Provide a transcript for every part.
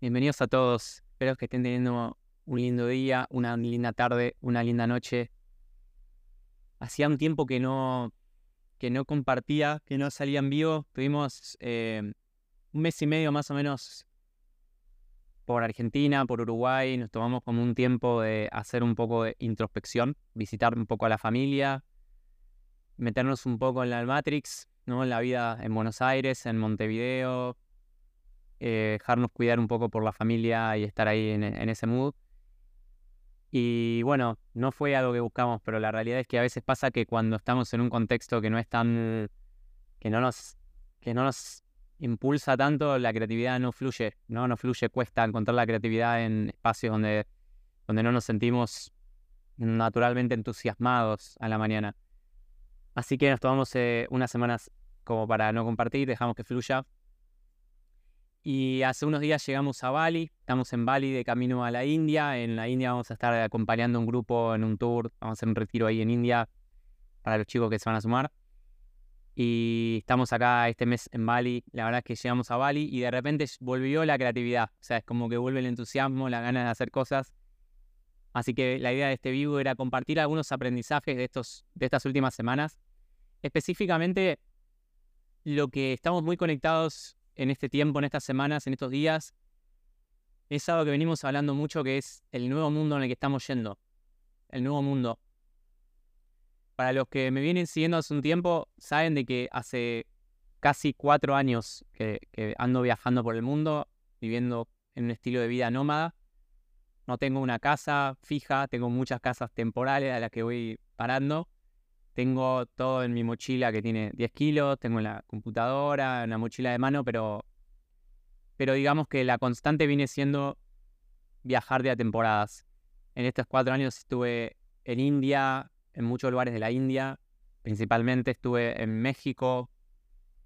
Bienvenidos a todos. Espero que estén teniendo un lindo día, una linda tarde, una linda noche. Hacía un tiempo que no, que no compartía, que no salía en vivo. Tuvimos eh, un mes y medio más o menos por Argentina, por Uruguay. Nos tomamos como un tiempo de hacer un poco de introspección, visitar un poco a la familia, meternos un poco en la Matrix, ¿no? en la vida en Buenos Aires, en Montevideo, eh, dejarnos cuidar un poco por la familia y estar ahí en, ese mood. Y bueno, no fue algo que buscamos, pero la realidad es que a veces pasa que cuando estamos en un contexto que no es tan. que no nos. que no nos impulsa tanto, la creatividad no fluye, ¿no? No fluye, cuesta encontrar la creatividad en espacios donde, donde no nos sentimos naturalmente entusiasmados a la mañana. Así que nos tomamos eh, unas semanas como para no compartir, dejamos que fluya y hace unos días llegamos a Bali, estamos en Bali de camino a la India. En la India vamos a estar acompañando un grupo en un tour, vamos a hacer un retiro ahí en India para los chicos que se van a sumar. Y estamos acá este mes en Bali. La verdad es que llegamos a Bali y de repente volvió la creatividad. O sea, es como que vuelve el entusiasmo, la ganas de hacer cosas. Así que la idea de este vivo era compartir algunos aprendizajes de, estos, de estas últimas semanas. Específicamente, lo que estamos muy conectados en este tiempo, en estas semanas, en estos días, es algo que venimos hablando mucho, que es el nuevo mundo en el que estamos yendo. El nuevo mundo. Para los que me vienen siguiendo hace un tiempo, saben de que hace casi cuatro años que, ando viajando por el mundo, viviendo en un estilo de vida nómada. No tengo una casa fija, tengo muchas casas temporales a las que voy parando. Tengo todo en mi mochila que tiene 10 kilos, tengo la computadora, una mochila de mano, pero, pero digamos que la constante viene siendo viajar de a temporadas. En estos cuatro años estuve en India, en muchos lugares de la India, principalmente estuve en México,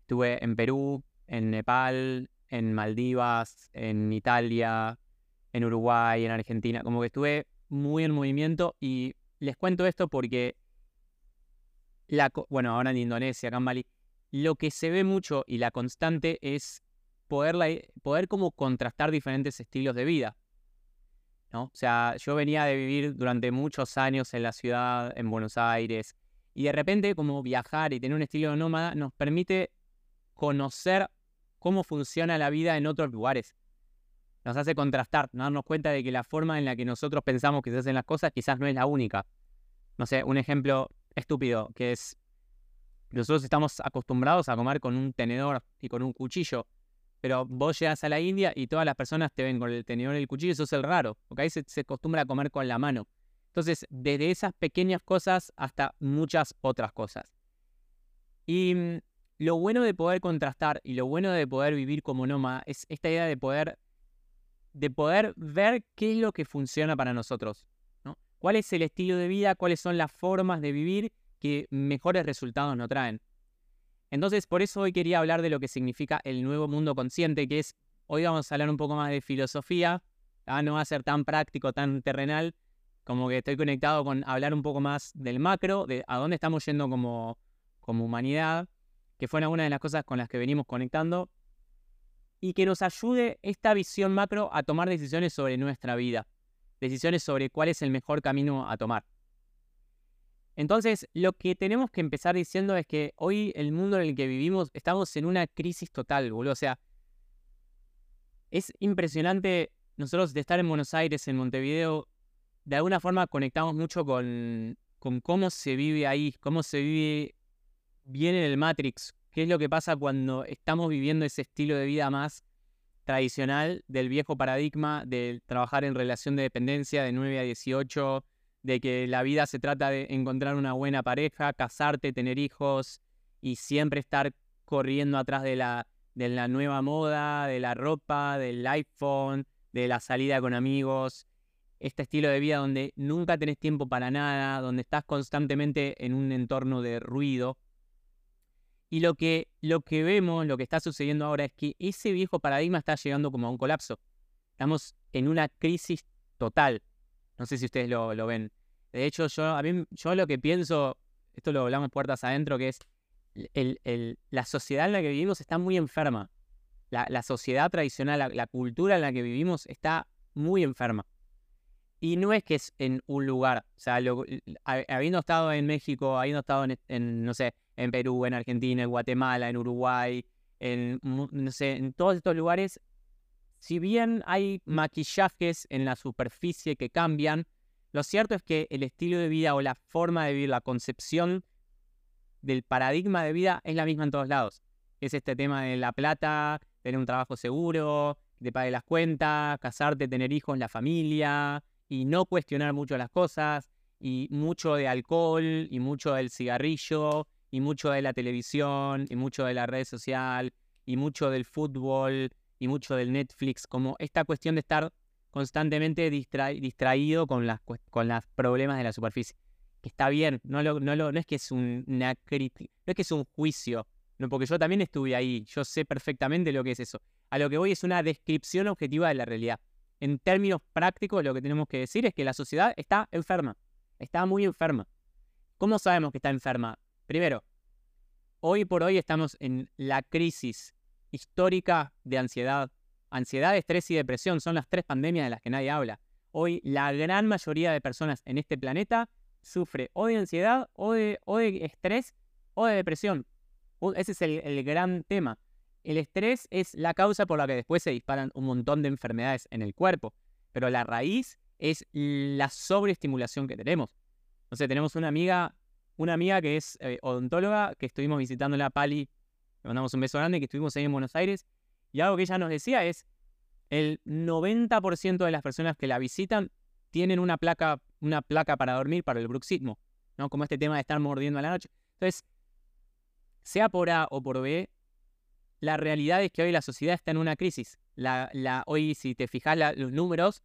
estuve en Perú, en Nepal, en Maldivas, en Italia, en Uruguay, en Argentina, como que estuve muy en movimiento y les cuento esto porque bueno, ahora en Indonesia, acá en Bali, lo que se ve mucho y la constante es poder, poder como contrastar diferentes estilos de vida. ¿no? O sea, yo venía de vivir durante muchos años en la ciudad, en Buenos Aires, y de repente como viajar y tener un estilo nómada nos permite conocer cómo funciona la vida en otros lugares. Nos hace contrastar, darnos cuenta de que la forma en la que nosotros pensamos que se hacen las cosas quizás no es la única. No sé, un ejemplo estúpido, que es, nosotros estamos acostumbrados a comer con un tenedor y con un cuchillo, pero vos llegas a la India y todas las personas te ven con el tenedor y el cuchillo, eso es el raro, porque ahí se, se acostumbra a comer con la mano. Entonces, desde esas pequeñas cosas hasta muchas otras cosas. Y mm, lo bueno de poder contrastar y lo bueno de poder vivir como nómada es esta idea de poder, de poder ver qué es lo que funciona para nosotros cuál es el estilo de vida, cuáles son las formas de vivir que mejores resultados nos traen. Entonces, por eso hoy quería hablar de lo que significa el nuevo mundo consciente, que es, hoy vamos a hablar un poco más de filosofía, ¿ah? no va a ser tan práctico, tan terrenal, como que estoy conectado con hablar un poco más del macro, de a dónde estamos yendo como, como humanidad, que fue una de las cosas con las que venimos conectando, y que nos ayude esta visión macro a tomar decisiones sobre nuestra vida decisiones sobre cuál es el mejor camino a tomar. Entonces, lo que tenemos que empezar diciendo es que hoy el mundo en el que vivimos estamos en una crisis total, boludo. O sea, es impresionante nosotros de estar en Buenos Aires, en Montevideo, de alguna forma conectamos mucho con, con cómo se vive ahí, cómo se vive bien en el Matrix, qué es lo que pasa cuando estamos viviendo ese estilo de vida más tradicional del viejo paradigma de trabajar en relación de dependencia de 9 a 18, de que la vida se trata de encontrar una buena pareja, casarte, tener hijos y siempre estar corriendo atrás de la, de la nueva moda, de la ropa, del iPhone, de la salida con amigos. Este estilo de vida donde nunca tenés tiempo para nada, donde estás constantemente en un entorno de ruido. Y lo que, lo que vemos, lo que está sucediendo ahora es que ese viejo paradigma está llegando como a un colapso. Estamos en una crisis total. No sé si ustedes lo, ven. De hecho, yo, a mí, yo lo que pienso, esto lo hablamos puertas adentro, que es el, la sociedad en la que vivimos está muy enferma. la, sociedad tradicional, la, cultura en la que vivimos está muy enferma. Y no es que es en un lugar, o sea, habiendo estado en México, habiendo estado en, no sé, en Perú, en Argentina, en Guatemala, en Uruguay, en, no sé, en todos estos lugares, si bien hay maquillajes en la superficie que cambian, lo cierto es que el estilo de vida o la forma de vivir, la concepción del paradigma de vida es la misma en todos lados. Es este tema de la plata, tener un trabajo seguro, te pague las cuentas, casarte, tener hijos, la familia, y no cuestionar mucho las cosas, y mucho de alcohol, y mucho del cigarrillo, y mucho de la televisión, y mucho de la red social, y mucho del fútbol, y mucho del Netflix, como esta cuestión de estar constantemente distraído con las con los problemas de la superficie. Que está bien, no, es que es un, una crítica, no es que es un juicio, no, porque yo también estuve ahí, yo sé perfectamente lo que es eso. A lo que voy es una descripción objetiva de la realidad. En términos prácticos, lo que tenemos que decir es que la sociedad está enferma, está muy enferma. ¿Cómo sabemos que está enferma? Primero, hoy por hoy estamos en la crisis histórica de ansiedad. Ansiedad, estrés y depresión son las tres pandemias de las que nadie habla. Hoy la gran mayoría de personas en este planeta sufre o de ansiedad, o de, estrés, o de depresión. Ese es el, gran tema. El estrés es la causa por la que después se disparan un montón de enfermedades en el cuerpo, pero la raíz es la sobreestimulación que tenemos. O sea, tenemos una amiga, una amiga que es eh, odontóloga, que estuvimos visitando la Pali, le mandamos un beso grande, que estuvimos ahí en Buenos Aires, y algo que ella nos decía es, el 90% de las personas que la visitan tienen una placa, una placa para dormir para el bruxismo, ¿no? Como este tema de estar mordiendo a la noche. Entonces, sea por A o por B, la realidad es que hoy la sociedad está en una crisis. La, la, hoy, si te fijas los números,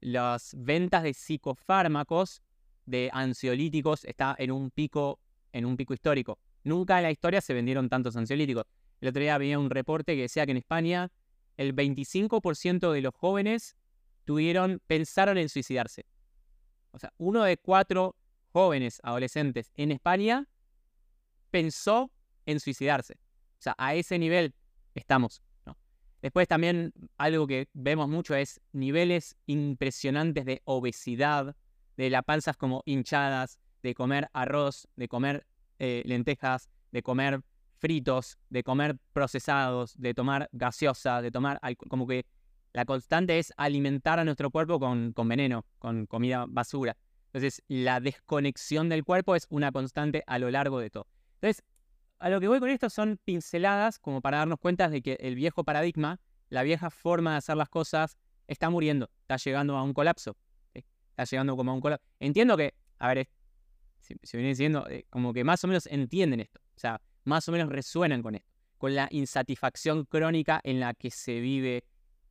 las ventas de psicofármacos, de ansiolíticos, está en un pico, en un pico histórico. Nunca en la historia se vendieron tantos ansiolíticos. El otro día había un reporte que decía que en España el 25% de los jóvenes tuvieron, pensaron en suicidarse. O sea, uno de cuatro jóvenes adolescentes en España pensó en suicidarse. O sea, a ese nivel estamos. Después también algo que vemos mucho es niveles impresionantes de obesidad, de las panzas como hinchadas, de comer arroz, de comer eh, lentejas, de comer fritos, de comer procesados, de tomar gaseosa, de tomar como que la constante es alimentar a nuestro cuerpo con, con veneno, con comida basura. Entonces, la desconexión del cuerpo es una constante a lo largo de todo. Entonces, a lo que voy con esto son pinceladas como para darnos cuenta de que el viejo paradigma, la vieja forma de hacer las cosas, está muriendo, está llegando a un colapso. Está llegando como a un colapso. Entiendo que, a ver, si, viene diciendo, eh, como que más o menos entienden esto. O sea, más o menos resuenan con esto. Con la insatisfacción crónica en la que se vive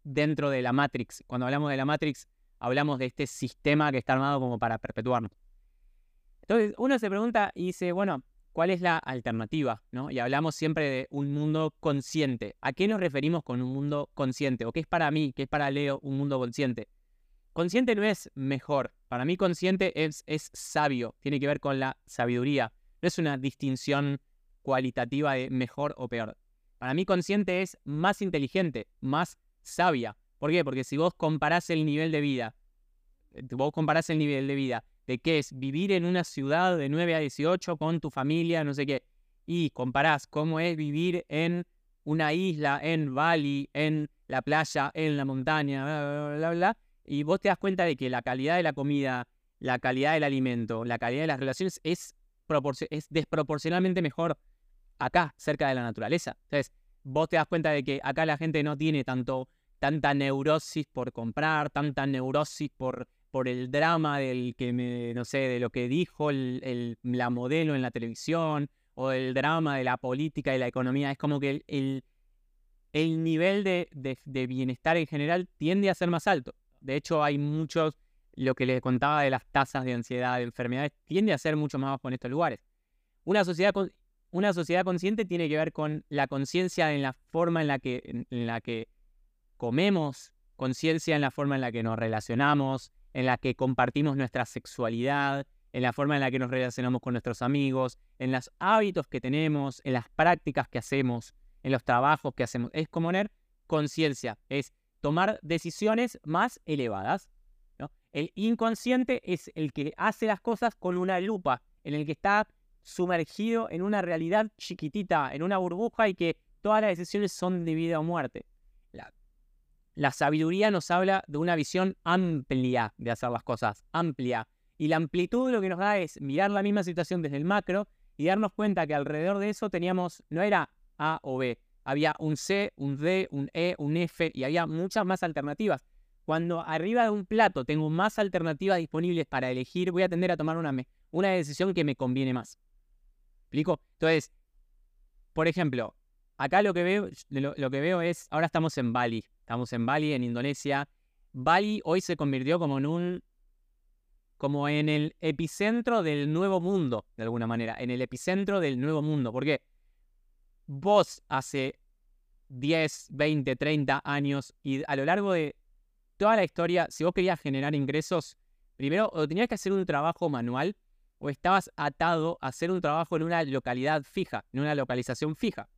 dentro de la Matrix. Cuando hablamos de la Matrix, hablamos de este sistema que está armado como para perpetuarnos. Entonces, uno se pregunta y dice, bueno, ¿Cuál es la alternativa? ¿no? Y hablamos siempre de un mundo consciente. ¿A qué nos referimos con un mundo consciente? ¿O qué es para mí, qué es para Leo un mundo consciente? Consciente no es mejor. Para mí consciente es, es sabio. Tiene que ver con la sabiduría. No es una distinción cualitativa de mejor o peor. Para mí consciente es más inteligente, más sabia. ¿Por qué? Porque si vos comparás el nivel de vida, eh, vos comparás el nivel de vida de qué es vivir en una ciudad de 9 a 18 con tu familia, no sé qué, y comparás cómo es vivir en una isla, en Bali, en la playa, en la montaña, bla, bla, bla, y vos te das cuenta de que la calidad de la comida, la calidad del alimento, la calidad de las relaciones es, es desproporcionalmente mejor acá, cerca de la naturaleza. Entonces, vos te das cuenta de que acá la gente no tiene tanto, tanta neurosis por comprar, tanta neurosis por el drama del que me, de lo que dijo el, la modelo en la televisión, o el drama de la política y la economía. Es como que el, el, nivel de, de, bienestar en general tiende a ser más alto. De hecho, hay muchos, lo que les contaba de las tasas de ansiedad, de enfermedades, tiende a ser mucho más bajo en estos lugares. Una sociedad, una sociedad consciente tiene que ver con la conciencia en la forma en la que, en la que comemos, conciencia en la forma en la que nos relacionamos, en la que compartimos nuestra sexualidad, en la forma en la que nos relacionamos con nuestros amigos, en los hábitos que tenemos, en las prácticas que hacemos, en los trabajos que hacemos. Es como tener conciencia, es tomar decisiones más elevadas. El inconsciente es el que hace las cosas con una lupa, en el que está sumergido en una realidad chiquitita, en una burbuja y que todas las decisiones son de vida o muerte. La, la sabiduría nos habla de una visión amplia de hacer las cosas, amplia. Y la amplitud lo que nos da es mirar la misma situación desde el macro y darnos cuenta que alrededor de eso teníamos, no era A o B, había un C, un D, un E, un F y había muchas más alternativas. Cuando arriba de un plato tengo más alternativas disponibles para elegir, voy a tender a tomar una, una decisión que me conviene más explico? Entonces, por ejemplo, acá lo que veo, lo, que veo es, ahora estamos en Bali, estamos en Bali, en Indonesia. Bali hoy se convirtió como en un, como en el epicentro del nuevo mundo, de alguna manera, en el epicentro del nuevo mundo. Porque vos hace 10, 20, 30 años y a lo largo de toda la historia, si vos querías generar ingresos, primero o tenías que hacer un trabajo manual o estabas atado a hacer un trabajo en una localidad fija, en una localización fija.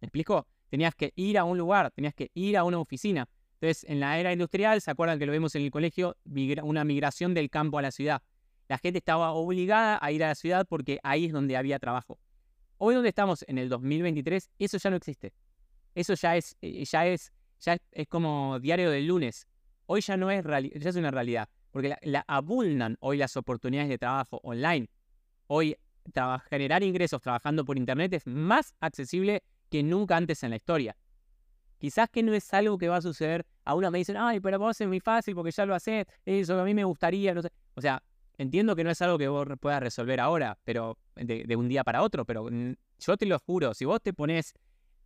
¿Me explico? Tenías que ir a un lugar, tenías que ir a una oficina. Entonces, en la era industrial, ¿se acuerdan que lo vemos en el colegio? una migración del campo a la ciudad. La gente estaba obligada a ir a la ciudad porque ahí es donde había trabajo. Hoy donde estamos en el 2023, eso ya no existe. Eso ya es, eh, ya es, ya es como diario del lunes. Hoy ya no es, ya es una realidad porque la, abundan hoy las oportunidades de trabajo online. Hoy generar ingresos trabajando por Internet es más accesible que nunca antes en la historia. Quizás que no es algo que va a suceder. A una me dicen, ay, pero vos es muy fácil porque ya lo haces, eso a mí me gustaría, no sé. O sea, entiendo que no es algo que vos puedas resolver ahora, pero de, un día para otro, pero yo te lo juro, si vos te pones,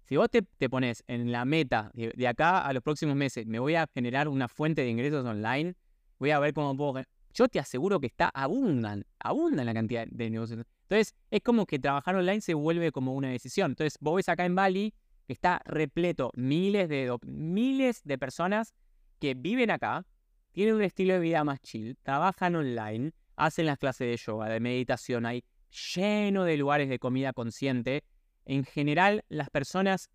si vos te, pones en la meta de acá a los próximos meses, me voy a generar una fuente de ingresos online, voy a ver cómo puedo... Yo te aseguro que está, abundan, abundan la cantidad de negocios. Entonces, es como que trabajar online se vuelve como una decisión. Entonces, vos ves acá en Bali que está repleto, miles de, miles de personas que viven acá, tienen un estilo de vida más chill, trabajan online, hacen las clases de yoga, de meditación, hay lleno de lugares de comida consciente. En general, las personas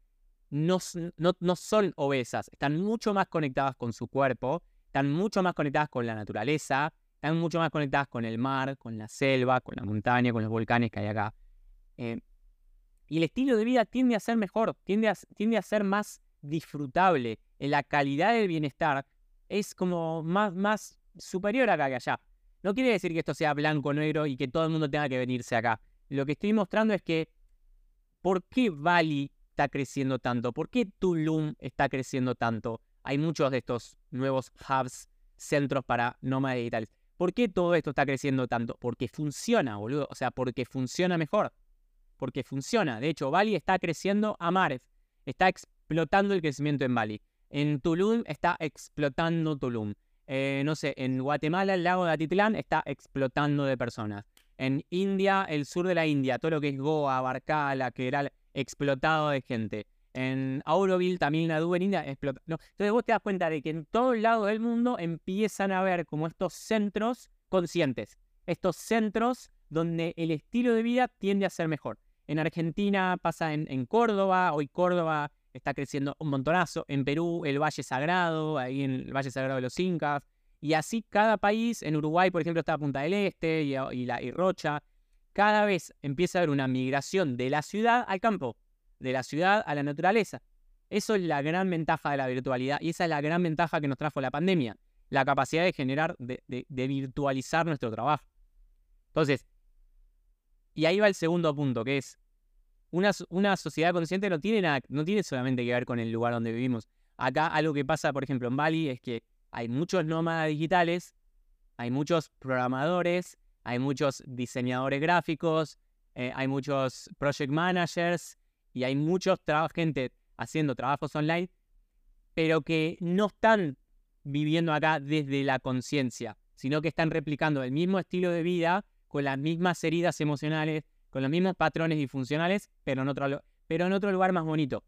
no, no, no son obesas, están mucho más conectadas con su cuerpo están mucho más conectadas con la naturaleza, están mucho más conectadas con el mar, con la selva, con la montaña, con los volcanes que hay acá. Eh, y el estilo de vida tiende a ser mejor, tiende a, tiende a ser más disfrutable. La calidad del bienestar es como más, más superior acá que allá. No quiere decir que esto sea blanco o negro y que todo el mundo tenga que venirse acá. Lo que estoy mostrando es que ¿por qué Bali está creciendo tanto? ¿Por qué Tulum está creciendo tanto? hay muchos de estos nuevos hubs, centros para nómadas digitales. ¿Por qué todo esto está creciendo tanto? Porque funciona, boludo. O sea, porque funciona mejor. Porque funciona. De hecho, Bali está creciendo a mares. Está explotando el crecimiento en Bali. En Tulum está explotando Tulum. Eh, no sé, en Guatemala el lago de Atitlán está explotando de personas. En India, el sur de la India, todo lo que es Goa, Barkala, era explotado de gente en Auroville, también Nadu, en India, explota. Entonces vos te das cuenta de que en todo el lado del mundo empiezan a haber como estos centros conscientes, estos centros donde el estilo de vida tiende a ser mejor. En Argentina pasa en, Córdoba, hoy Córdoba está creciendo un montonazo, en Perú el Valle Sagrado, ahí en el Valle Sagrado de los Incas, y así cada país, en Uruguay por ejemplo está Punta del Este y, la, y Rocha, cada vez empieza a haber una migración de la ciudad al campo de la ciudad a la naturaleza. Eso es la gran ventaja de la virtualidad y esa es la gran ventaja que nos trajo la pandemia, la capacidad de generar, de, virtualizar nuestro trabajo. Entonces, y ahí va el segundo punto, que es una, una sociedad consciente no tiene, no tiene solamente que ver con el lugar donde vivimos. Acá algo que pasa, por ejemplo, en Bali es que hay muchos nómadas digitales, hay muchos programadores, hay muchos diseñadores gráficos, eh, hay muchos project managers, y hay mucha gente haciendo trabajos online, pero que no están viviendo acá desde la conciencia, sino que están replicando el mismo estilo de vida con las mismas heridas emocionales, con los mismos patrones disfuncionales, pero en otro, pero en otro lugar más bonito.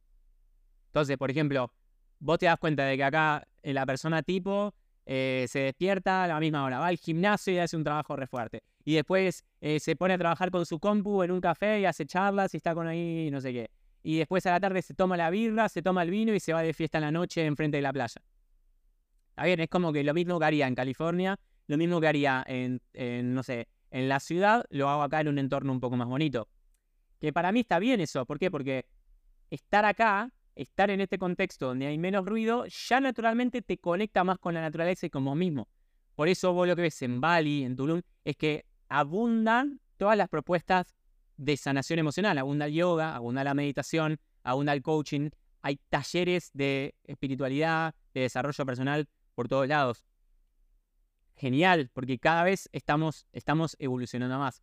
Entonces, por ejemplo, vos te das cuenta de que acá eh, la persona tipo eh, se despierta a la misma hora, va al gimnasio y hace un trabajo re fuerte. Y después eh, se pone a trabajar con su compu en un café y hace charlas y está con ahí no sé qué. y después a la tarde se toma la birra, se toma el vino y se va de fiesta en la noche enfrente de la playa. Está bien, es como que lo mismo que haría en California, lo mismo que haría en, no sé, en la ciudad, lo hago acá en un entorno un poco más bonito. Que para mí está bien eso. ¿Por qué? Porque estar acá, estar en este contexto donde hay menos ruido, ya naturalmente te conecta más con la naturaleza y con vos mismo. Por eso vos lo que ves en Bali, en Tulum, es que abundan todas las propuestas de sanación emocional. Abunda el yoga, abunda la meditación, abunda el coaching. Hay talleres de espiritualidad, de desarrollo personal por todos lados. Genial, porque cada vez estamos, estamos evolucionando más.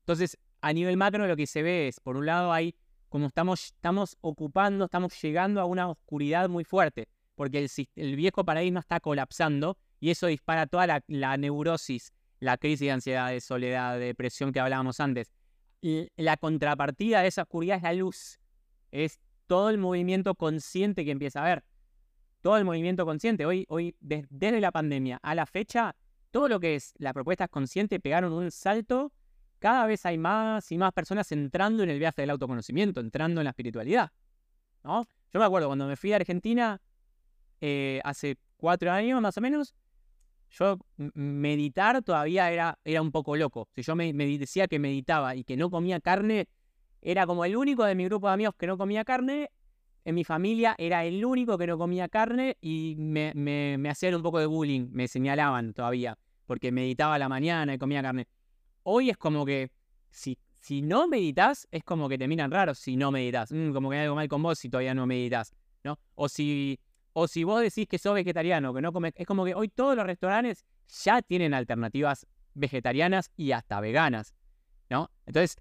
Entonces, a nivel macro lo que se ve es, por un lado, hay como estamos, estamos ocupando, estamos llegando a una oscuridad muy fuerte, porque el, el viejo paradigma está colapsando y eso dispara toda la, neurosis, la crisis de ansiedad, de soledad, de depresión que hablábamos antes. La contrapartida de esa oscuridad es la luz. Es todo el movimiento consciente que empieza a haber todo el movimiento consciente. Hoy, hoy desde la pandemia a la fecha, todo lo que es las propuestas conscientes pegaron un salto. Cada vez hay más y más personas entrando en el viaje del autoconocimiento, entrando en la espiritualidad. ¿no? Yo me acuerdo cuando me fui a Argentina eh, hace cuatro años más o menos, yo meditar todavía era, era un poco loco. Si yo me, me, decía que meditaba y que no comía carne, era como el único de mi grupo de amigos que no comía carne en mi familia era el único que no comía carne y me, me, hacían un poco de bullying, me señalaban todavía, porque meditaba la mañana y comía carne. Hoy es como que si, si no meditas, es como que te miran raro si no meditas. Mm, como que hay algo mal con vos si todavía no meditas, ¿no? O si, o si vos decís que sos vegetariano, que no comes. Es como que hoy todos los restaurantes ya tienen alternativas vegetarianas y hasta veganas, ¿no? Entonces,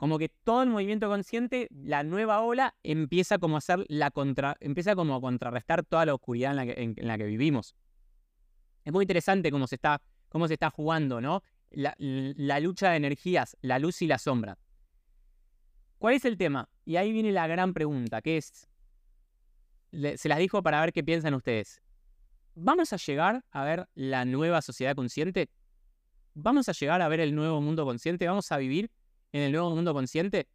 como que todo el movimiento consciente, la nueva ola, empieza como a hacer la contra, empieza como a contrarrestar toda la oscuridad en la que, vivimos. Es muy interesante cómo se está, cómo se está jugando, ¿no? La, lucha de energías, la luz y la sombra. ¿Cuál es el tema? Y ahí viene la gran pregunta, que es, se las dijo para ver qué piensan ustedes. ¿Vamos a llegar a ver la nueva sociedad consciente? ¿Vamos a llegar a ver el nuevo mundo consciente? ¿Vamos a vivir en el nuevo mundo consciente?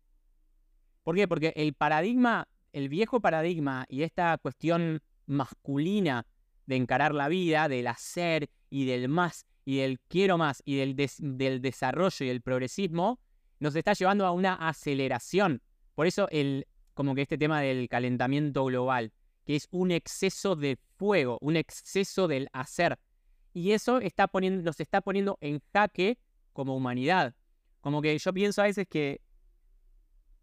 ¿Por qué? Porque el paradigma, el viejo paradigma y esta cuestión masculina de encarar la vida, del hacer y del más y del quiero más y del, del desarrollo y el progresismo, nos está llevando a una aceleración. Por eso el, como que este tema del calentamiento global, que es un exceso de fuego, un exceso del hacer. Y eso está poniendo, nos está poniendo en jaque como humanidad. Como que yo pienso a veces que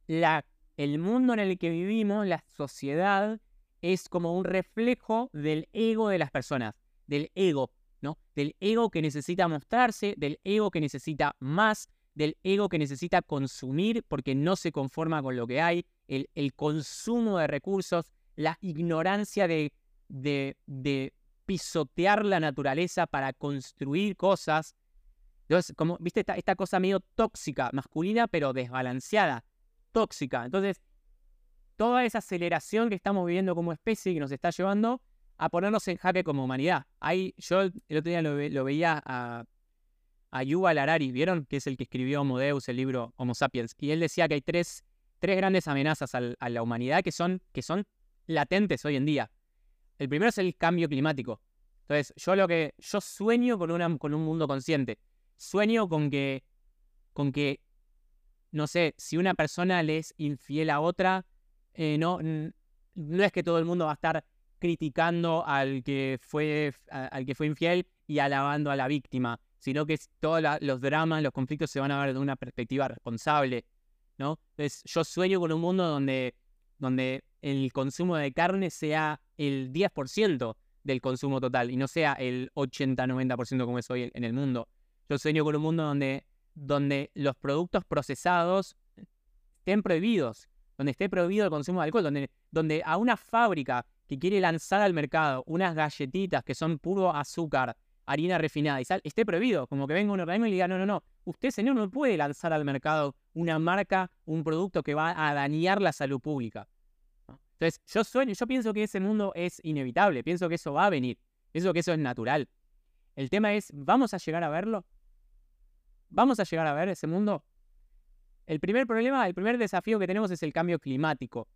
la, el mundo en el que vivimos, la sociedad, es como un reflejo del ego de las personas, del ego, ¿no? Del ego que necesita mostrarse, del ego que necesita más, del ego que necesita consumir porque no se conforma con lo que hay, el, el consumo de recursos, la ignorancia de, de, de pisotear la naturaleza para construir cosas, entonces, como, viste, esta, esta cosa medio tóxica, masculina, pero desbalanceada, tóxica. Entonces, toda esa aceleración que estamos viviendo como especie que nos está llevando a ponernos en jaque como humanidad. Ahí, yo el otro día lo, veía a, a Yuval Harari, ¿vieron? Que es el que escribió Homo el libro Homo Sapiens. Y él decía que hay tres, tres grandes amenazas a la humanidad que son, que son latentes hoy en día. El primero es el cambio climático. Entonces, yo lo que yo sueño con, con un mundo consciente sueño con que, con que, no sé, si una persona le es infiel a otra, eh, no, no es que todo el mundo va a estar criticando al que fue, al que fue infiel y alabando a la víctima, sino que todos los dramas, los conflictos se van a ver de una perspectiva responsable, ¿no? Entonces, yo sueño con un mundo donde, donde el consumo de carne sea el 10% del consumo total y no sea el 80-90% como es hoy en el mundo. Yo sueño con un mundo donde, donde los productos procesados estén prohibidos, donde esté prohibido el consumo de alcohol, donde, donde a una fábrica que quiere lanzar al mercado unas galletitas que son puro azúcar, harina refinada y sal, esté prohibido. Como que venga un organismo y le diga, no, no, no, usted, señor, no puede lanzar al mercado una marca, un producto que va a dañar la salud pública. Entonces, yo sueño, yo pienso que ese mundo es inevitable, pienso que eso va a venir, pienso que eso es natural. El tema es, ¿vamos a llegar a verlo? ¿Vamos a llegar a ver ese mundo? el primer problema, el primer desafío que tenemos es el cambio climático.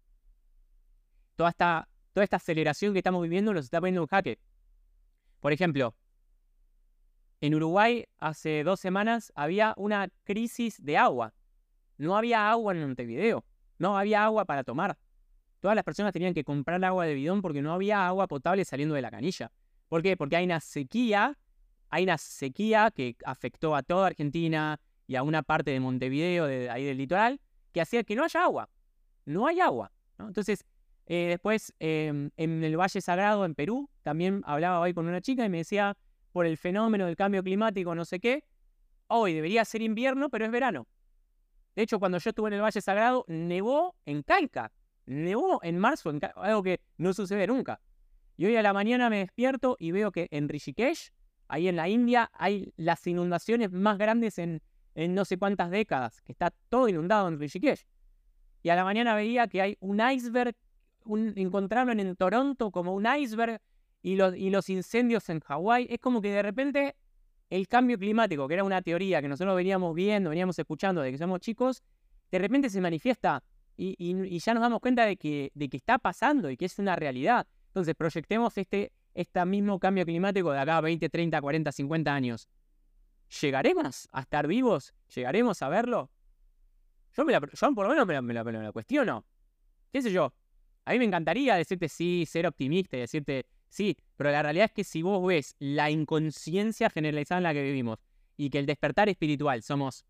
Toda esta, toda esta aceleración que estamos viviendo nos está poniendo un jaque. Por ejemplo, en Uruguay hace dos semanas había una crisis de agua. No había agua en Montevideo. No había agua para tomar. Todas las personas tenían que comprar agua de bidón porque no había agua potable saliendo de la canilla. ¿Por qué? Porque hay una sequía, hay una sequía que afectó a toda Argentina y a una parte de Montevideo, de ahí del litoral, que hacía que no haya agua. No hay agua. Entonces, eh, después em, en el Valle Sagrado, en Perú, también hablaba hoy con una chica y me decía, por el fenómeno del cambio climático, no sé qué, hoy debería ser invierno, pero es verano. De hecho, cuando yo estuve en el Valle Sagrado, nevó en Calca, nevó en marzo, algo que no sucede nunca. Y hoy a la mañana me despierto y veo que en Rishikesh, ahí en la India, hay las inundaciones más grandes en, no sé cuántas décadas, que está todo inundado en Rishikesh. Y a la mañana veía que hay un iceberg, un, encontraron en Toronto como un iceberg y los, incendios en Hawái, es como que de repente el cambio climático, que era una teoría que nosotros veníamos viendo, veníamos escuchando de que somos chicos, de repente se manifiesta y, ya nos damos cuenta de que, de que está pasando y que es una realidad. Entonces proyectemos este, este mismo cambio climático de acá a 20, 30, 40, 50 años. ¿Llegaremos a estar vivos? ¿Llegaremos a verlo? Yo, me la, por lo menos me la, me la cuestiono. ¿Qué sé yo? A mí me encantaría decirte sí, ser optimista y decirte Sí, pero la realidad es que si vos ves la inconsciencia generalizada en la que vivimos y que el despertar espiritual somos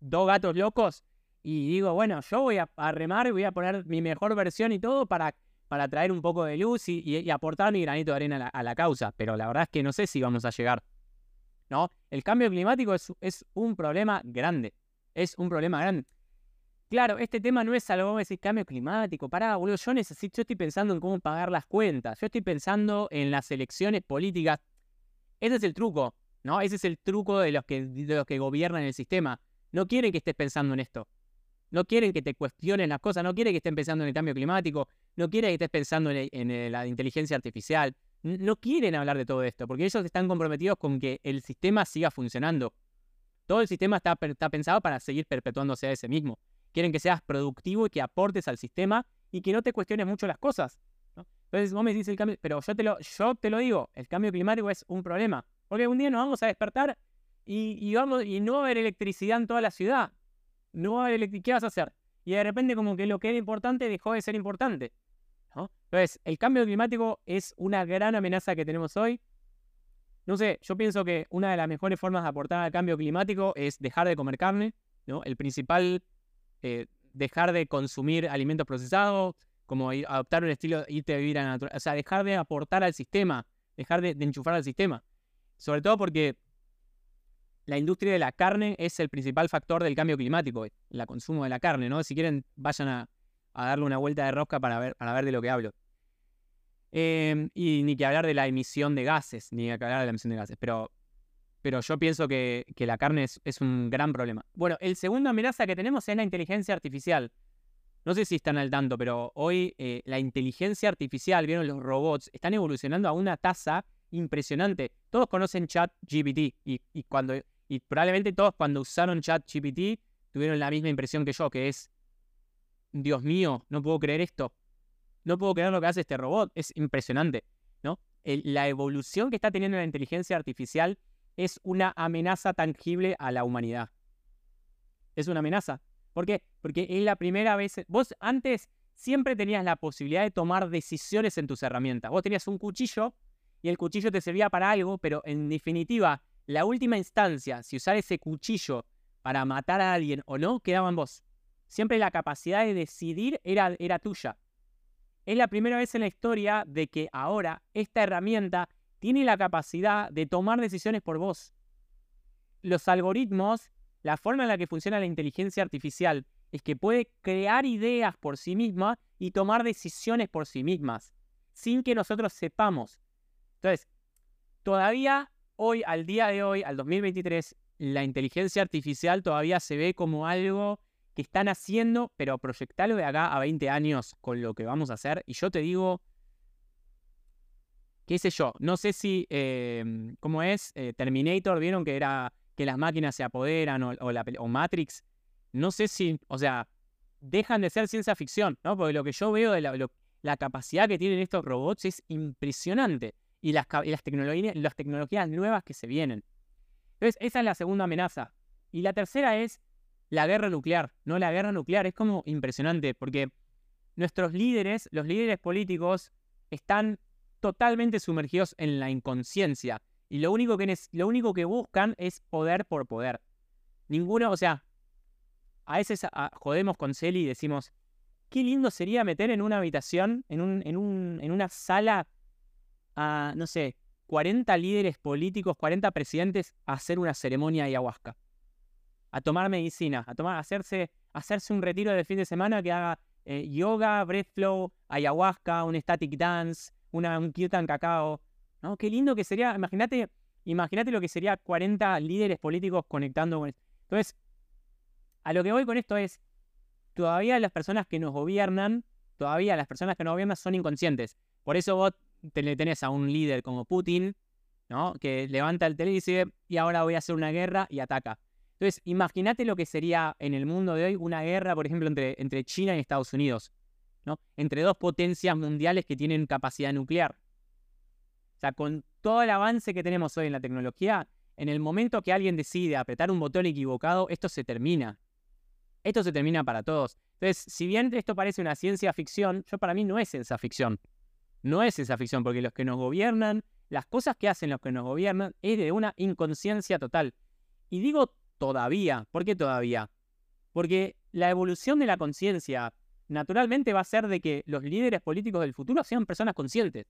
dos gatos locos y digo, bueno, yo voy a, remar y voy a poner mi mejor versión y todo para, para traer un poco de luz y, aportar mi granito de arena a la, causa, pero la verdad es que no sé si vamos a llegar. ¿No? El cambio climático es, un problema grande. Es un problema grande. Claro, este tema no es algo, ese cambio climático. Pará, boludo, yo necesito, yo estoy pensando en cómo pagar las cuentas. Yo estoy pensando en las elecciones políticas. Ese es el truco, ¿no? Ese es el truco de los que, de los que gobiernan el sistema. No quieren que estés pensando en esto. No quieren que te cuestionen las cosas. No quieren que estés pensando en el cambio climático. No quieren que estés pensando en, la inteligencia artificial. No quieren hablar de todo esto, porque ellos están comprometidos con que el sistema siga funcionando. Todo el sistema está, pensado para seguir perpetuándose a ese mismo. Quieren que seas productivo y que aportes al sistema y que no te cuestiones mucho las cosas. Entonces vos me dices el cambio, pero yo te, lo, yo te lo digo, el cambio climático es un problema. Porque un día nos vamos a despertar y, vamos, y no va a haber electricidad en toda la ciudad. No. ¿Qué vas a hacer? Y de repente como que lo que era importante dejó de ser importante. Entonces, el cambio climático es una gran amenaza que tenemos hoy. No sé, yo pienso que una de las mejores formas de aportar al cambio climático es dejar de comer carne. ¿no? El principal eh, dejar de consumir alimentos procesados, como adoptar un estilo, irte a vivir a la naturaleza, o sea, dejar de aportar al sistema, dejar de, enchufar al sistema. Sobre todo porque la industria de la carne es el principal factor del cambio climático, el consumo de la carne, ¿no? Si quieren, vayan a, darle una vuelta de rosca para ver, para ver de lo que hablo. Em, y ni que hablar de la emisión de gases, ni que hablar de la emisión de gases, pero pero yo pienso que, la carne es, un gran problema. Bueno, el segundo amenaza que tenemos es la inteligencia artificial. No sé si están al tanto, pero hoy eh, la inteligencia artificial, vieron los robots, están evolucionando a una tasa impresionante. Todos conocen ChatGPT y, cuando, y probablemente todos cuando usaron ChatGPT tuvieron la misma impresión que yo, que es, Dios mío, no puedo creer esto. No puedo creer lo que hace este robot. Es impresionante, ¿no? la evolución que está teniendo la inteligencia artificial es una amenaza tangible a la humanidad. Es una amenaza. ¿Por qué? Porque es la primera vez... Vos antes siempre tenías la posibilidad de tomar decisiones en tus herramientas. Vos tenías un cuchillo y el cuchillo te servía para algo, pero en definitiva, la última instancia, si usar ese cuchillo para matar a alguien o no, quedaba en vos. Siempre la capacidad de decidir era, era tuya. Es la primera vez en la historia de que ahora esta herramienta tiene la capacidad de tomar decisiones por vos. Los algoritmos, la forma en la que funciona la inteligencia artificial, es que puede crear ideas por sí misma y tomar decisiones por sí mismas, sin que nosotros sepamos. Entonces, todavía hoy, al día de hoy, al 2023, la inteligencia artificial todavía se ve como algo que están haciendo, pero proyectarlo de acá a 20 años con lo que vamos a hacer. Y yo te digo, qué sé yo, no sé si, em, ¿cómo es? Eh, Terminator, vieron que era que las máquinas se apoderan o Matrix, no sé si, o sea, dejan de ser ciencia ficción, ¿no? Porque lo que yo veo de la, capacidad que tienen estos robots es impresionante. Y las, tecnologías nuevas que se vienen. Entonces, esa es la segunda amenaza. Y la tercera es la guerra nuclear. No, la guerra nuclear es como impresionante, porque nuestros líderes, los líderes políticos, están totalmente sumergidos en la inconsciencia. Y lo único que, lo único que buscan es poder por poder. Ninguno, o sea, a veces jodemos con Celi y decimos, qué lindo sería meter en una habitación, en, un, en, un, en una sala, a, no sé, 40 líderes políticos, 40 presidentes a hacer una ceremonia de ayahuasca. A tomar medicina, a tomar, hacerse, hacerse un retiro de fin de semana que haga eh, yoga, breath flow, ayahuasca, un static dance, una, un kirtan cacao. ¿no? Qué lindo que sería, imagínate, imagínate lo que sería 40 líderes políticos conectando con esto. Entonces, a lo que voy con esto es, todavía las personas que nos gobiernan, todavía las personas que nos gobiernan son inconscientes. Por eso vos tenés a un líder como Putin, ¿no? Que levanta el tele y dice, y ahora voy a hacer una guerra y ataca. Entonces, imagínate lo que sería en el mundo de hoy una guerra, por ejemplo, entre, entre China y Estados Unidos, ¿no? Entre dos potencias mundiales que tienen capacidad nuclear. O sea, con todo el avance que tenemos hoy en la tecnología, en el momento que alguien decide apretar un botón equivocado, esto se termina esto se termina para todos. Entonces, si bien esto parece una ciencia ficción, yo para mí no es ciencia ficción. No es ciencia ficción, porque los que nos gobiernan, las cosas que hacen los que nos gobiernan, es de una inconsciencia total. Y digo todavía, ¿por qué todavía? Porque la evolución de la conciencia naturalmente va a ser de que los líderes políticos del futuro sean personas conscientes.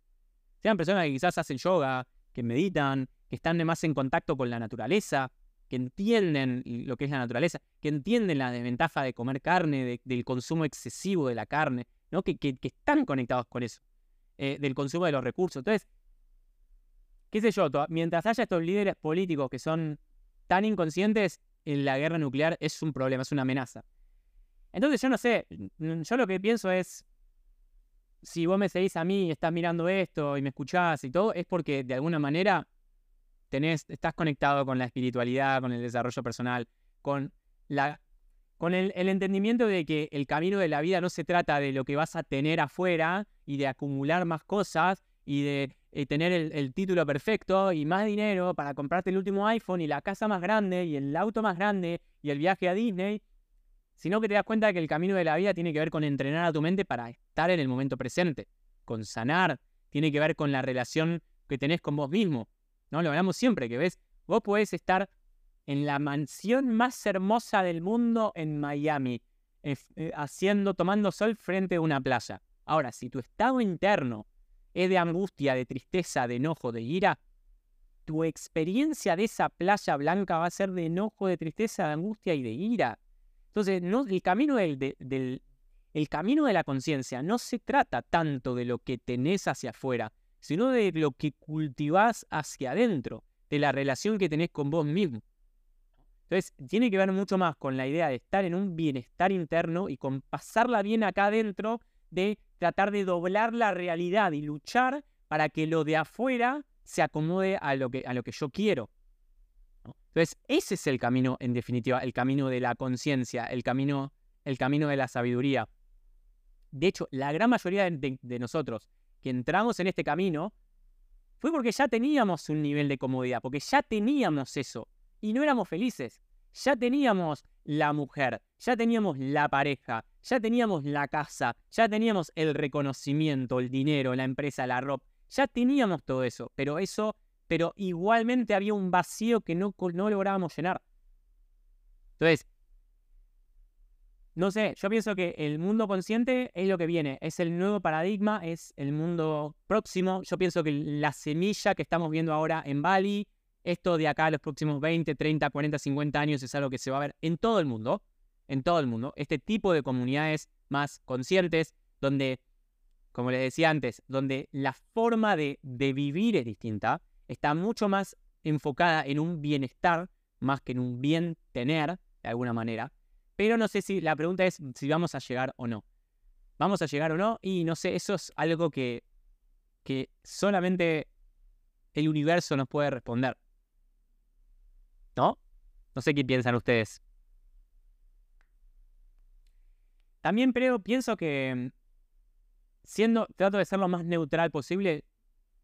Sean personas que quizás hacen yoga, que meditan, que están más en contacto con la naturaleza, que entienden lo que es la naturaleza, que entienden la desventaja de comer carne, del consumo excesivo de la carne, ¿no? que, están conectados con eso, eh, del consumo de los recursos. Entonces, qué sé yo, mientras haya estos líderes políticos que son tan inconscientes, en la guerra nuclear es un problema, es una amenaza. Entonces yo no sé, yo lo que pienso es, si vos me seguís a mí y estás mirando esto y me escuchás y todo, es porque de alguna manera estás conectado con la espiritualidad, con el desarrollo personal, con, la, con el, entendimiento de que el camino de la vida no se trata de lo que vas a tener afuera y de acumular más cosas y de eh, tener el, título perfecto y más dinero para comprarte el último iPhone y la casa más grande y el auto más grande y el viaje a Disney, sino que te das cuenta de que el camino de la vida tiene que ver con entrenar a tu mente para estar en el momento presente, con sanar, tiene que ver con la relación que tenés con vos mismo, ¿no? Lo hablamos siempre, que ves, vos podés estar en la mansión más hermosa del mundo en Miami, eh, haciendo, tomando sol frente a una playa. Ahora, si tu estado interno es de angustia, de tristeza, de enojo, de ira, tu experiencia de esa playa blanca va a ser de enojo, de tristeza, de angustia y de ira. Entonces, no, el, camino del, el camino de la conciencia no se trata tanto de lo que tenés hacia afuera, sino de lo que cultivás hacia adentro, de la relación que tenés con vos mismo. Entonces, tiene que ver mucho más con la idea de estar en un bienestar interno y con pasarla bien acá adentro, de tratar de doblar la realidad y luchar para que lo de afuera se acomode a lo que, a lo que yo quiero. Entonces, ese es el camino, en definitiva, el camino de la conciencia, el camino, el camino de la sabiduría. De hecho, la gran mayoría de nosotros que entramos en este camino fue porque ya teníamos un nivel de comodidad, porque ya teníamos eso y no éramos felices. Ya teníamos la mujer, ya teníamos la pareja, ya teníamos la casa, ya teníamos el reconocimiento, el dinero, la empresa, la ropa, ya teníamos todo eso, pero eso, pero igualmente había un vacío que no, no lográbamos llenar. Entonces, no sé, yo pienso que el mundo consciente es lo que viene, es el nuevo paradigma, es el mundo próximo. Yo pienso que la semilla que estamos viendo ahora en Bali, esto de acá a los próximos 20, 30, 40, 50 años es algo que se va a ver en todo el mundo, en todo el mundo. Este tipo de comunidades más conscientes, donde, como les decía antes, donde la forma de, de vivir es distinta, está mucho más enfocada en un bienestar más que en un bien tener, de alguna manera pero no sé si la pregunta es si vamos a llegar o no. ¿Vamos a llegar o no? Y no sé, eso es algo que, que solamente el universo nos puede responder. ¿No? No sé qué piensan ustedes. también creo, pienso que siendo, trato de ser lo más neutral posible.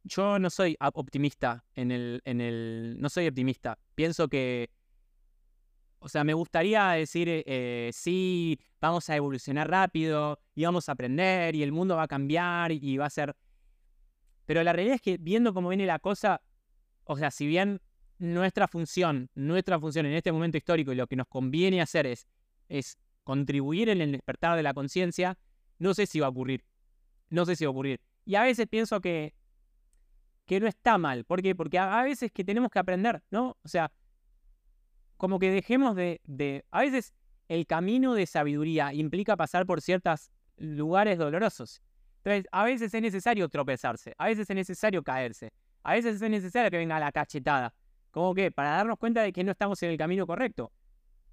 Yo no soy optimista en el, en el, no soy optimista. Pienso que, o sea, me gustaría decir, eh, sí, vamos a evolucionar rápido y vamos a aprender y el mundo va a cambiar y va a ser... Pero la realidad es que viendo cómo viene la cosa, o sea, si bien nuestra función, nuestra función en este momento histórico y lo que nos conviene hacer es, es contribuir en el despertar de la conciencia, no sé si va a ocurrir. No sé si va a ocurrir. Y a veces pienso que, que no está mal. ¿Por qué? Porque a, veces que tenemos que aprender, ¿no? O sea, como que dejemos de, de... A veces el camino de sabiduría implica pasar por ciertos lugares dolorosos. Entonces, a veces es necesario tropezarse, a veces es necesario caerse, a veces es necesario que venga la cachetada. ¿Cómo que? Para darnos cuenta de que no estamos en el camino correcto.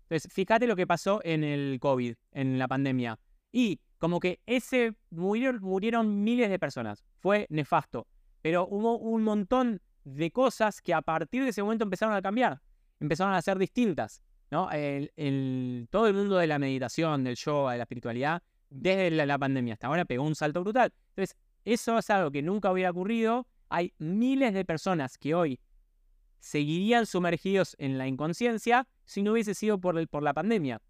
Entonces, fíjate lo que pasó en el COVID, en la pandemia. Y como que ese murieron, miles de personas. Fue nefasto. Pero hubo un montón de cosas que a partir de ese momento empezaron a cambiar. Empezaron a ser distintas. ¿no? El, todo el mundo de la meditación, del yoga, de la espiritualidad, desde la, pandemia hasta ahora pegó un salto brutal. Entonces, eso es algo que nunca hubiera ocurrido. Hay miles de personas que hoy seguirían sumergidos en la inconsciencia si no hubiese sido por, la pandemia.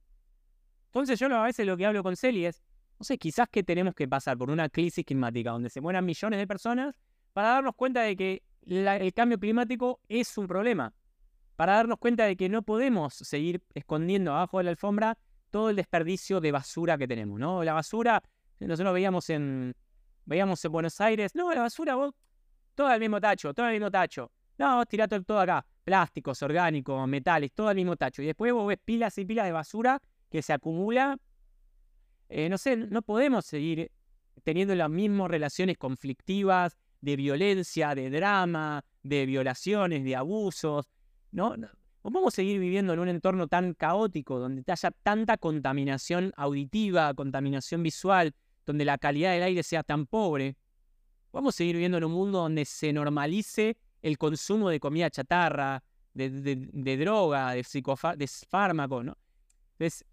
Entonces yo a veces lo que hablo con Celi es, no sé, quizás que tenemos que pasar por una crisis climática donde se mueran millones de personas para darnos cuenta de que el cambio climático es un problema. Para darnos cuenta de que no podemos seguir escondiendo abajo de la alfombra todo el desperdicio de basura que tenemos, ¿no? La basura, nosotros veíamos en, veíamos en Buenos Aires, no, la basura, vos, todo el mismo tacho, todo el mismo tacho. No, tirá todo, acá. Plásticos, orgánicos, metales, todo al mismo tacho. Y después vos ves pilas y pilas de basura que se acumula. Eh, no sé, no podemos seguir teniendo las mismas relaciones conflictivas de violencia, de drama, de violaciones, de abusos. no vamos a seguir viviendo en un entorno tan caótico, donde haya tanta contaminación auditiva, contaminación visual, donde la calidad del aire sea tan pobre. Vamos a seguir viviendo en un mundo donde se normalice el consumo de comida chatarra, de, droga, de, de fármacos, ¿no? Entonces,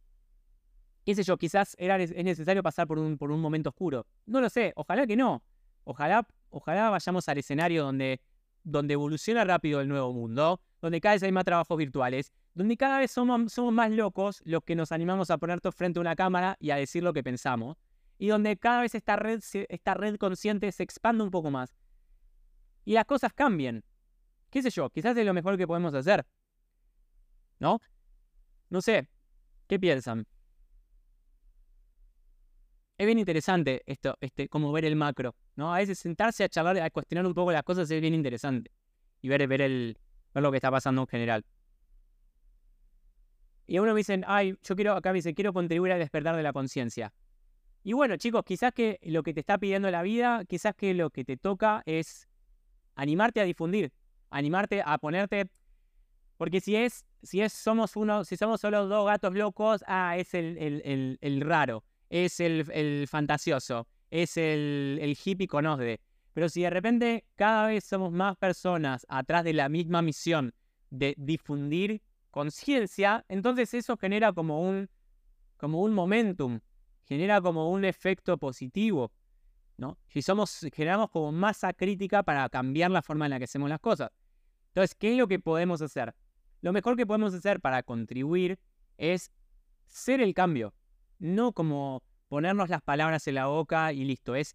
qué sé yo, quizás era, es necesario pasar por un, por un momento oscuro. No lo sé, ojalá que no. Ojalá, ojalá vayamos al escenario donde, donde evoluciona rápido el nuevo mundo, donde cada vez hay más trabajos virtuales, donde cada vez somos, somos más locos los que nos animamos a poner frente a una cámara y a decir lo que pensamos, y donde cada vez esta red, esta red consciente se expande un poco más y las cosas cambien. ¿Qué sé yo? Quizás es lo mejor que podemos hacer. ¿No? No sé. ¿Qué piensan? Es bien interesante esto, este, como ver el macro, ¿no? A veces sentarse a charlar, a cuestionar un poco las cosas es bien interesante. Y ver, ver, el, ver lo que está pasando en general. Y a uno me dicen, ay, yo quiero, acá me dice, quiero contribuir al despertar de la conciencia. Y bueno, chicos, quizás que lo que te está pidiendo la vida, quizás que lo que te toca es animarte a difundir, animarte a ponerte, porque si es, si es, somos uno, si somos solo dos gatos locos, ah, es el, el, el, raro, es el, fantasioso, es el, hippie conozde. Pero si de repente cada vez somos más personas atrás de la misma misión de difundir conciencia, entonces eso genera como un, como un momentum, genera como un efecto positivo. Si somos, generamos como masa crítica para cambiar la forma en la que hacemos las cosas. Entonces, ¿qué es lo que podemos hacer? Lo mejor que podemos hacer para contribuir es ser el cambio, no como ponernos las palabras en la boca y listo, es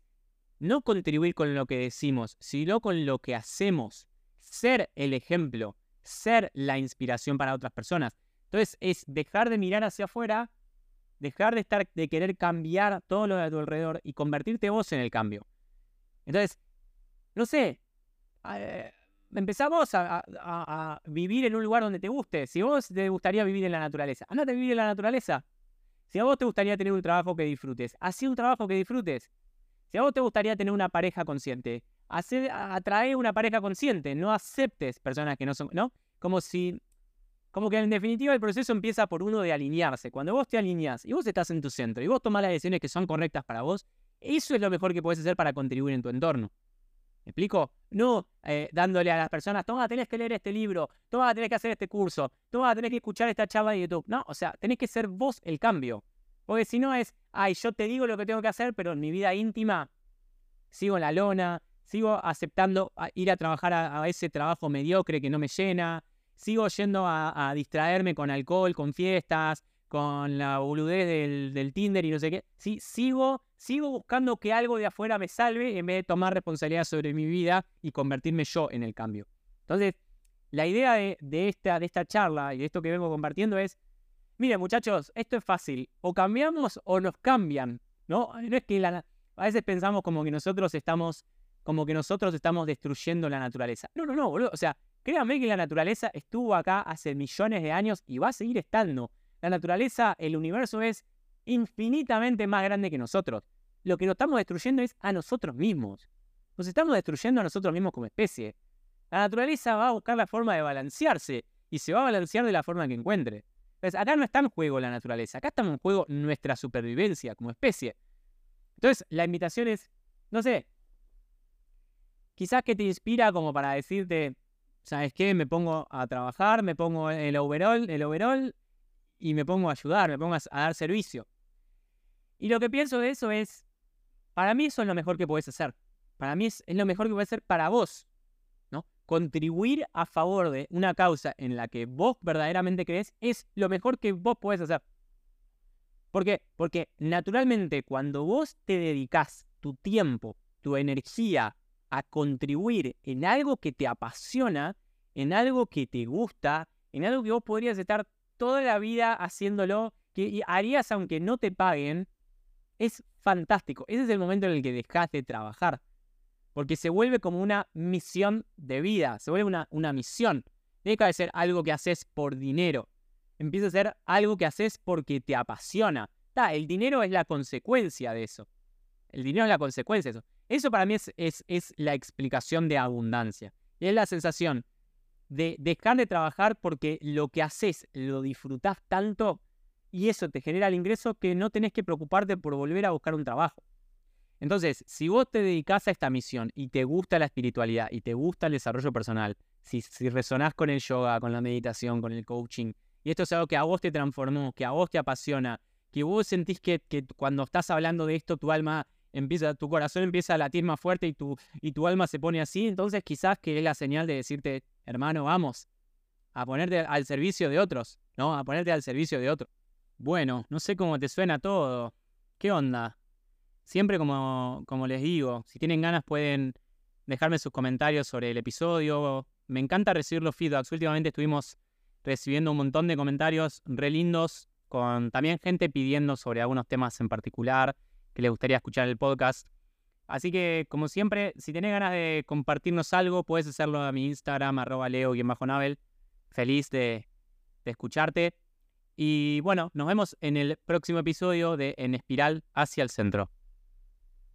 no contribuir con lo que decimos, sino con lo que hacemos, ser el ejemplo, ser la inspiración para otras personas. Entonces es dejar de mirar hacia afuera dejar de estar, de querer cambiar todo lo de tu alrededor y convertirte vos en el cambio. Entonces, no sé, eh, empezamos a, vivir en un lugar donde te guste. Si vos te gustaría vivir en la naturaleza, andate a vivir en la naturaleza. Si a vos te gustaría tener un trabajo que disfrutes, así un trabajo que disfrutes. Si a vos te gustaría tener una pareja consciente, atrae una pareja consciente, no aceptes personas que no son, ¿no? Como si como que en definitiva el proceso empieza por uno de alinearse. Cuando vos te alineás y vos estás en tu centro y vos tomás las decisiones que son correctas para vos, eso es lo mejor que puedes hacer para contribuir en tu entorno. ¿Me explico? No eh, dándole a las personas, toma, tenés que leer este libro, toma, tenés que hacer este curso, toma, tenés que escuchar esta charla de YouTube. No, o sea, tenés que ser vos el cambio. Porque si no es, ay, yo te digo lo que tengo que hacer, pero en mi vida íntima sigo en la lona, sigo aceptando ir a trabajar a, ese trabajo mediocre que no me llena, sigo yendo a, distraerme con alcohol, con fiestas, con la boludez del, Tinder y no sé qué. Sí, sigo, sigo buscando que algo de afuera me salve en vez de tomar responsabilidad sobre mi vida y convertirme yo en el cambio. Entonces, la idea de, esta, de esta charla y de esto que vengo compartiendo es, miren muchachos, esto es fácil, o cambiamos o nos cambian, ¿no? No es que la, a veces pensamos como que nosotros estamos, como que nosotros estamos destruyendo la naturaleza. No, no, no, boludo. O sea, créanme que la naturaleza estuvo acá hace millones de años y va a seguir estando. La naturaleza, el universo es infinitamente más grande que nosotros. Lo que nos estamos destruyendo es a nosotros mismos. Nos estamos destruyendo a nosotros mismos como especie. La naturaleza va a buscar la forma de balancearse y se va a balancear de la forma que encuentre. Entonces, acá no está en juego la naturaleza, acá está en juego nuestra supervivencia como especie. Entonces, la invitación es, no sé, quizás que te inspira como para decirte, ¿sabes qué? Me pongo a trabajar, me pongo el overall, el overall y me pongo a ayudar, me pongo a, dar servicio. Y lo que pienso de eso es, para mí eso es lo mejor que puedes hacer. Para mí es, lo mejor que puedes hacer para vos contribuir a favor de una causa en la que vos verdaderamente crees es lo mejor que vos podés hacer. ¿Por qué? Porque naturalmente cuando vos te dedicas tu tiempo, tu energía a contribuir en algo que te apasiona, en algo que te gusta, en algo que vos podrías estar toda la vida haciéndolo, que harías aunque no te paguen, es fantástico. Ese es el momento en el que dejas de trabajar porque se vuelve como una misión de vida, se vuelve una, una misión. Deja de ser algo que haces por dinero, empieza a ser algo que haces porque te apasiona. el dinero es la consecuencia de eso. El dinero es la consecuencia de eso. Eso para mí es, es, es la explicación de abundancia. Es la sensación de dejar de trabajar porque lo que haces lo disfrutás tanto y eso te genera el ingreso que no tenés que preocuparte por volver a buscar un trabajo. Entonces, si vos te dedicas a esta misión y te gusta la espiritualidad y te gusta el desarrollo personal, si, si resonás con el yoga, con la meditación, con el coaching, y esto es algo que a vos te transformó, que a vos te apasiona, que vos sentís que, cuando estás hablando de esto tu alma empieza, tu corazón empieza a latir más fuerte y tu, y tu alma se pone así, entonces quizás que es la señal de decirte, hermano, vamos a ponerte al servicio de otros, ¿no? A ponerte al servicio de otros. Bueno, no sé cómo te suena todo. ¿Qué onda? Siempre como, como les digo, si tienen ganas pueden dejarme sus comentarios sobre el episodio. Me encanta recibir los feedbacks. Últimamente estuvimos recibiendo un montón de comentarios re lindos, con también gente pidiendo sobre algunos temas en particular que les gustaría escuchar el podcast. Así que, como siempre, si tenés ganas de compartirnos algo, puedes hacerlo a mi Instagram, arroba leo-nabel. Feliz de, de escucharte. Y bueno, nos vemos en el próximo episodio de En Espiral hacia el Centro.